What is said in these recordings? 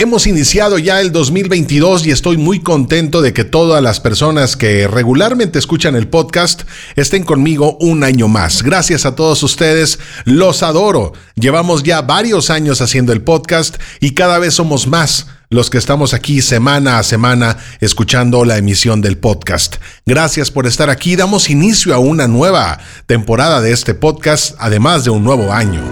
Hemos iniciado ya el 2022 y estoy muy contento de que todas las personas que regularmente escuchan el podcast estén conmigo un año más. Gracias a todos ustedes, los adoro. Llevamos ya varios años haciendo el podcast y cada vez somos más los que estamos aquí semana a semana escuchando la emisión del podcast. Gracias por estar aquí. Damos inicio a una nueva temporada de este podcast, además de un nuevo año.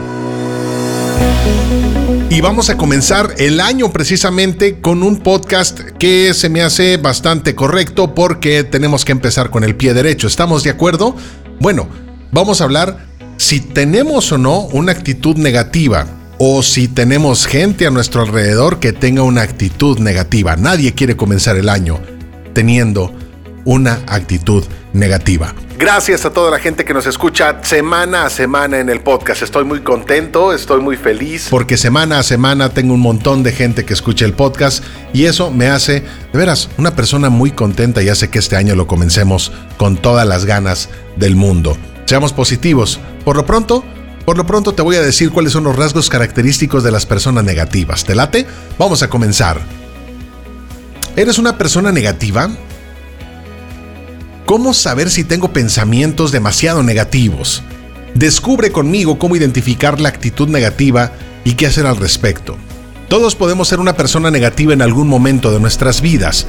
Y vamos a comenzar el año precisamente con un podcast que se me hace bastante correcto porque tenemos que empezar con el pie derecho. ¿Estamos de acuerdo? Bueno, vamos a hablar si tenemos o no una actitud negativa o si tenemos gente a nuestro alrededor que tenga una actitud negativa. Nadie quiere comenzar el año teniendo una actitud negativa. Gracias a toda la gente que nos escucha semana a semana en el podcast. Estoy muy contento, estoy muy feliz. Porque semana a semana tengo un montón de gente que escucha el podcast y eso me hace, de veras, una persona muy contenta y hace que este año lo comencemos con todas las ganas del mundo. Seamos positivos. Por lo pronto, por lo pronto te voy a decir cuáles son los rasgos característicos de las personas negativas. ¿Te late? Vamos a comenzar. ¿Eres una persona negativa? ¿Cómo saber si tengo pensamientos demasiado negativos? Descubre conmigo cómo identificar la actitud negativa y qué hacer al respecto. Todos podemos ser una persona negativa en algún momento de nuestras vidas,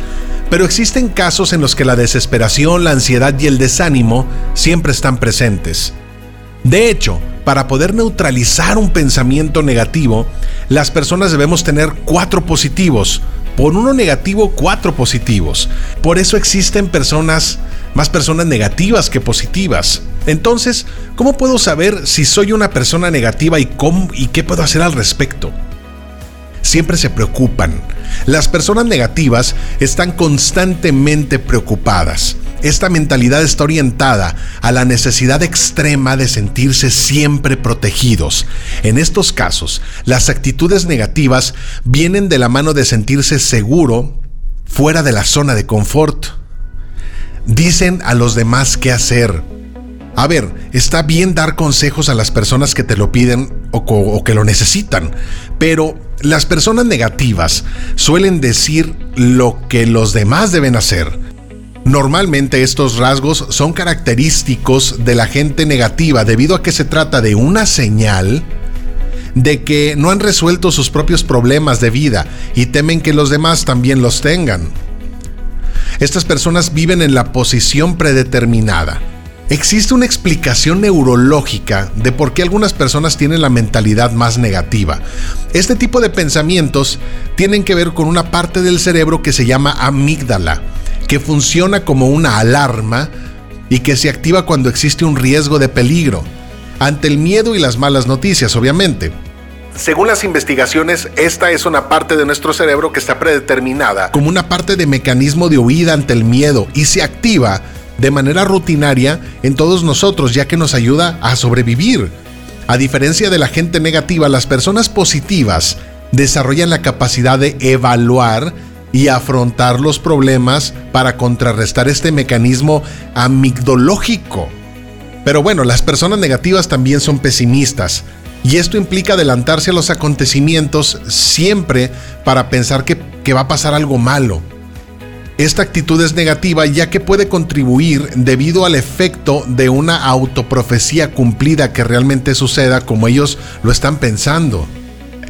pero existen casos en los que la desesperación, la ansiedad y el desánimo siempre están presentes. De hecho, para poder neutralizar un pensamiento negativo, las personas debemos tener cuatro positivos. Por uno negativo, cuatro positivos. Por eso existen personas más personas negativas que positivas. Entonces, ¿cómo puedo saber si soy una persona negativa y, cómo, y qué puedo hacer al respecto? Siempre se preocupan. Las personas negativas están constantemente preocupadas. Esta mentalidad está orientada a la necesidad extrema de sentirse siempre protegidos. En estos casos, las actitudes negativas vienen de la mano de sentirse seguro fuera de la zona de confort dicen a los demás qué hacer. A ver, está bien dar consejos a las personas que te lo piden o, que lo necesitan, pero las personas negativas suelen decir lo que los demás deben hacer. Normalmente estos rasgos son característicos de la gente negativa debido a que se trata de una señal de que no han resuelto sus propios problemas de vida y temen que los demás también los tengan. Estas personas viven en la posición predeterminada. Existe una explicación neurológica de por qué algunas personas tienen la mentalidad más negativa. Este tipo de pensamientos tienen que ver con una parte del cerebro que se llama amígdala, que funciona como una alarma y que se activa cuando existe un riesgo de peligro, ante el miedo y las malas noticias, obviamente. Según las investigaciones, esta es una parte de nuestro cerebro que está predeterminada como una parte de mecanismo de huida ante el miedo y se activa de manera rutinaria en todos nosotros ya que nos ayuda a sobrevivir. A diferencia de la gente negativa, las personas positivas desarrollan la capacidad de evaluar y afrontar los problemas para contrarrestar este mecanismo amigdológico. Pero bueno, las personas negativas también son pesimistas. Y esto implica adelantarse a los acontecimientos siempre para pensar que, va a pasar algo malo. Esta actitud es negativa ya que puede contribuir debido al efecto de una autoprofecía cumplida que realmente suceda como ellos lo están pensando.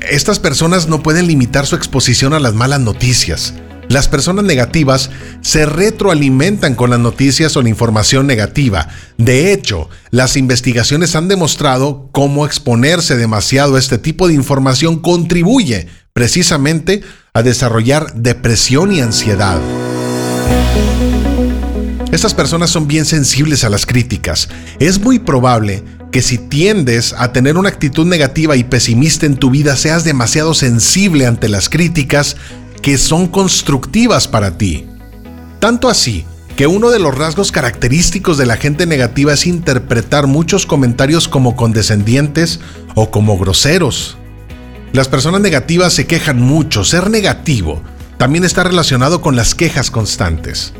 Estas personas no pueden limitar su exposición a las malas noticias. Las personas negativas se retroalimentan con las noticias o la información negativa. De hecho, las investigaciones han demostrado cómo exponerse demasiado a este tipo de información contribuye precisamente a desarrollar depresión y ansiedad. Estas personas son bien sensibles a las críticas. Es muy probable que si tiendes a tener una actitud negativa y pesimista en tu vida, seas demasiado sensible ante las críticas que son constructivas para ti. Tanto así que uno de los rasgos característicos de la gente negativa es interpretar muchos comentarios como condescendientes o como groseros. Las personas negativas se quejan mucho. Ser negativo también está relacionado con las quejas constantes.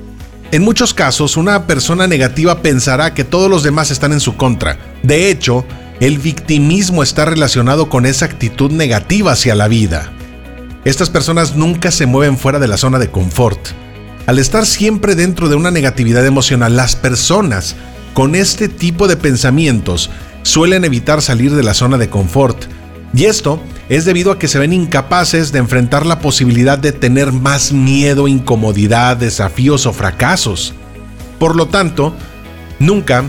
En muchos casos, una persona negativa pensará que todos los demás están en su contra. De hecho, el victimismo está relacionado con esa actitud negativa hacia la vida. Estas personas nunca se mueven fuera de la zona de confort. Al estar siempre dentro de una negatividad emocional, las personas con este tipo de pensamientos suelen evitar salir de la zona de confort. Y esto es debido a que se ven incapaces de enfrentar la posibilidad de tener más miedo, incomodidad, desafíos o fracasos. Por lo tanto, nunca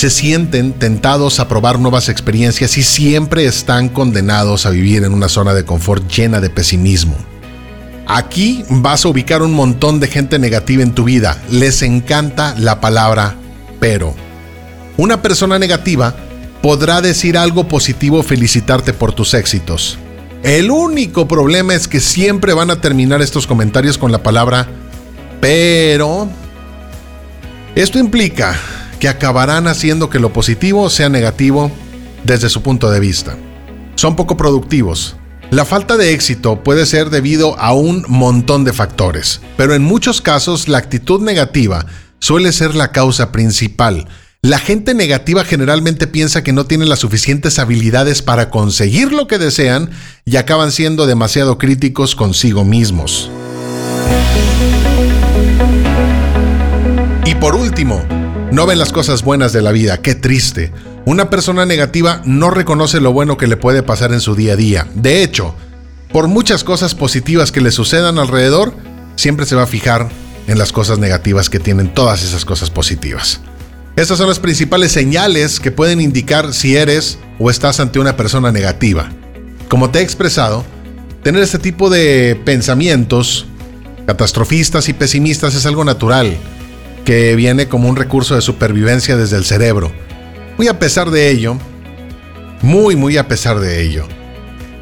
se sienten tentados a probar nuevas experiencias y siempre están condenados a vivir en una zona de confort llena de pesimismo. Aquí vas a ubicar un montón de gente negativa en tu vida. Les encanta la palabra pero. Una persona negativa podrá decir algo positivo o felicitarte por tus éxitos. El único problema es que siempre van a terminar estos comentarios con la palabra pero. Esto implica que acabarán haciendo que lo positivo sea negativo desde su punto de vista. Son poco productivos. La falta de éxito puede ser debido a un montón de factores, pero en muchos casos la actitud negativa suele ser la causa principal. La gente negativa generalmente piensa que no tiene las suficientes habilidades para conseguir lo que desean y acaban siendo demasiado críticos consigo mismos. Y por último, no ven las cosas buenas de la vida, qué triste. Una persona negativa no reconoce lo bueno que le puede pasar en su día a día. De hecho, por muchas cosas positivas que le sucedan alrededor, siempre se va a fijar en las cosas negativas que tienen todas esas cosas positivas. Estas son las principales señales que pueden indicar si eres o estás ante una persona negativa. Como te he expresado, tener este tipo de pensamientos catastrofistas y pesimistas es algo natural que viene como un recurso de supervivencia desde el cerebro. Muy a pesar de ello, muy muy a pesar de ello,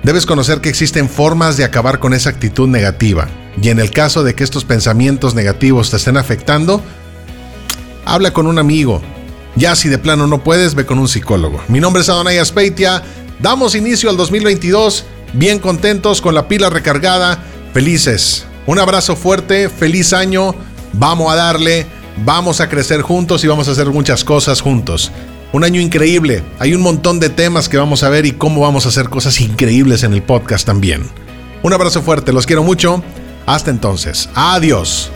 debes conocer que existen formas de acabar con esa actitud negativa. Y en el caso de que estos pensamientos negativos te estén afectando, habla con un amigo. Ya si de plano no puedes, ve con un psicólogo. Mi nombre es Adonai Aspeitia. Damos inicio al 2022, bien contentos, con la pila recargada, felices. Un abrazo fuerte, feliz año. Vamos a darle Vamos a crecer juntos y vamos a hacer muchas cosas juntos. Un año increíble. Hay un montón de temas que vamos a ver y cómo vamos a hacer cosas increíbles en el podcast también. Un abrazo fuerte, los quiero mucho. Hasta entonces. Adiós.